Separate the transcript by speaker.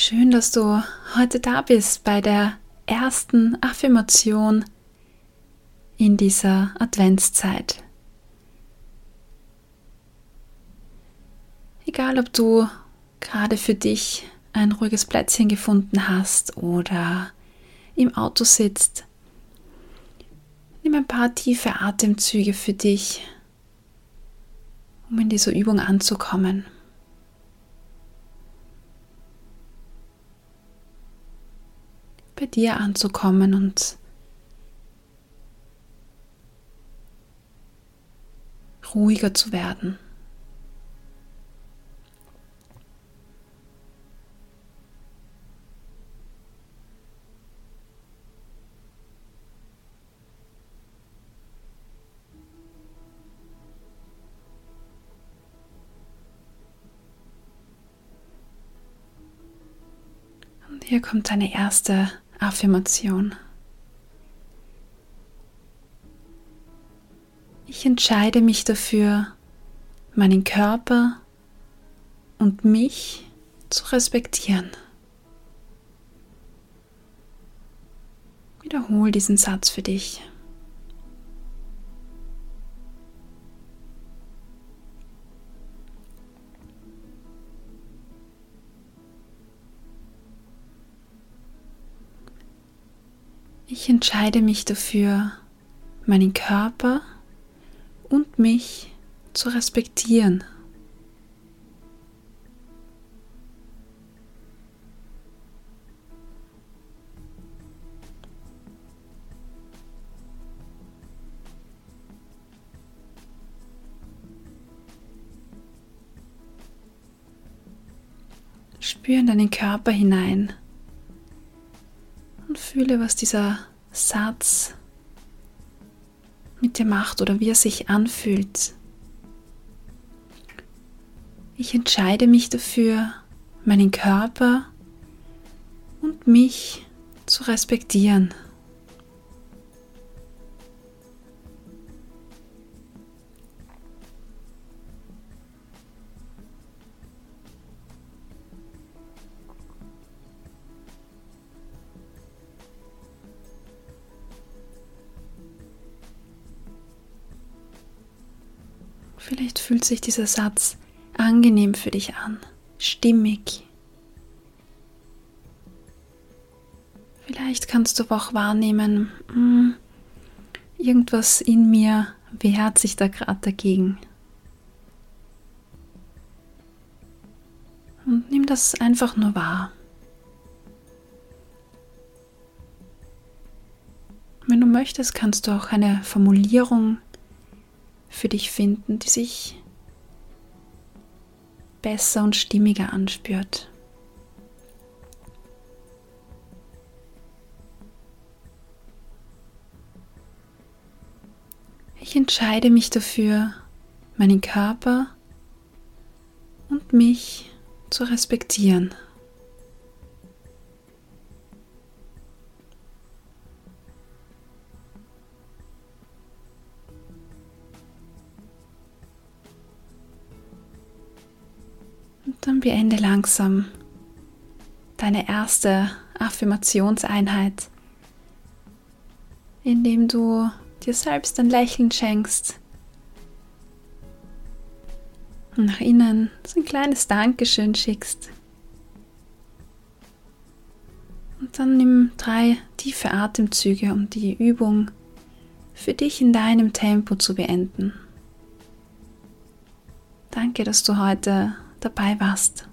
Speaker 1: Schön, dass du heute da bist bei der ersten Affirmation in dieser Adventszeit. Egal, ob du gerade für dich ein ruhiges Plätzchen gefunden hast oder im Auto sitzt, nimm ein paar tiefe Atemzüge für dich, um in dieser Übung anzukommen. Bei dir anzukommen und ruhiger zu werden. Und hier kommt deine erste Affirmation. Ich entscheide mich dafür, meinen Körper und mich zu respektieren. Wiederhol diesen Satz für dich. Ich entscheide mich dafür, meinen Körper und mich zu respektieren. Spür in deinen Körper hinein fühle, was dieser Satz mit dir macht oder wie er sich anfühlt. Ich entscheide mich dafür, meinen Körper und mich zu respektieren. Vielleicht fühlt sich dieser Satz angenehm für dich an, stimmig. Vielleicht kannst du aber auch wahrnehmen, hm, irgendwas in mir wehrt sich da gerade dagegen. Und nimm das einfach nur wahr. Wenn du möchtest, kannst du auch eine Formulierung für dich finden, die sich besser und stimmiger anspürt. Ich entscheide mich dafür, meinen Körper und mich zu respektieren. Dann beende langsam deine erste Affirmationseinheit, indem du dir selbst ein Lächeln schenkst und nach innen so ein kleines Dankeschön schickst. Und dann nimm drei tiefe Atemzüge, um die Übung für dich in deinem Tempo zu beenden. Danke, dass du heute dabei warst.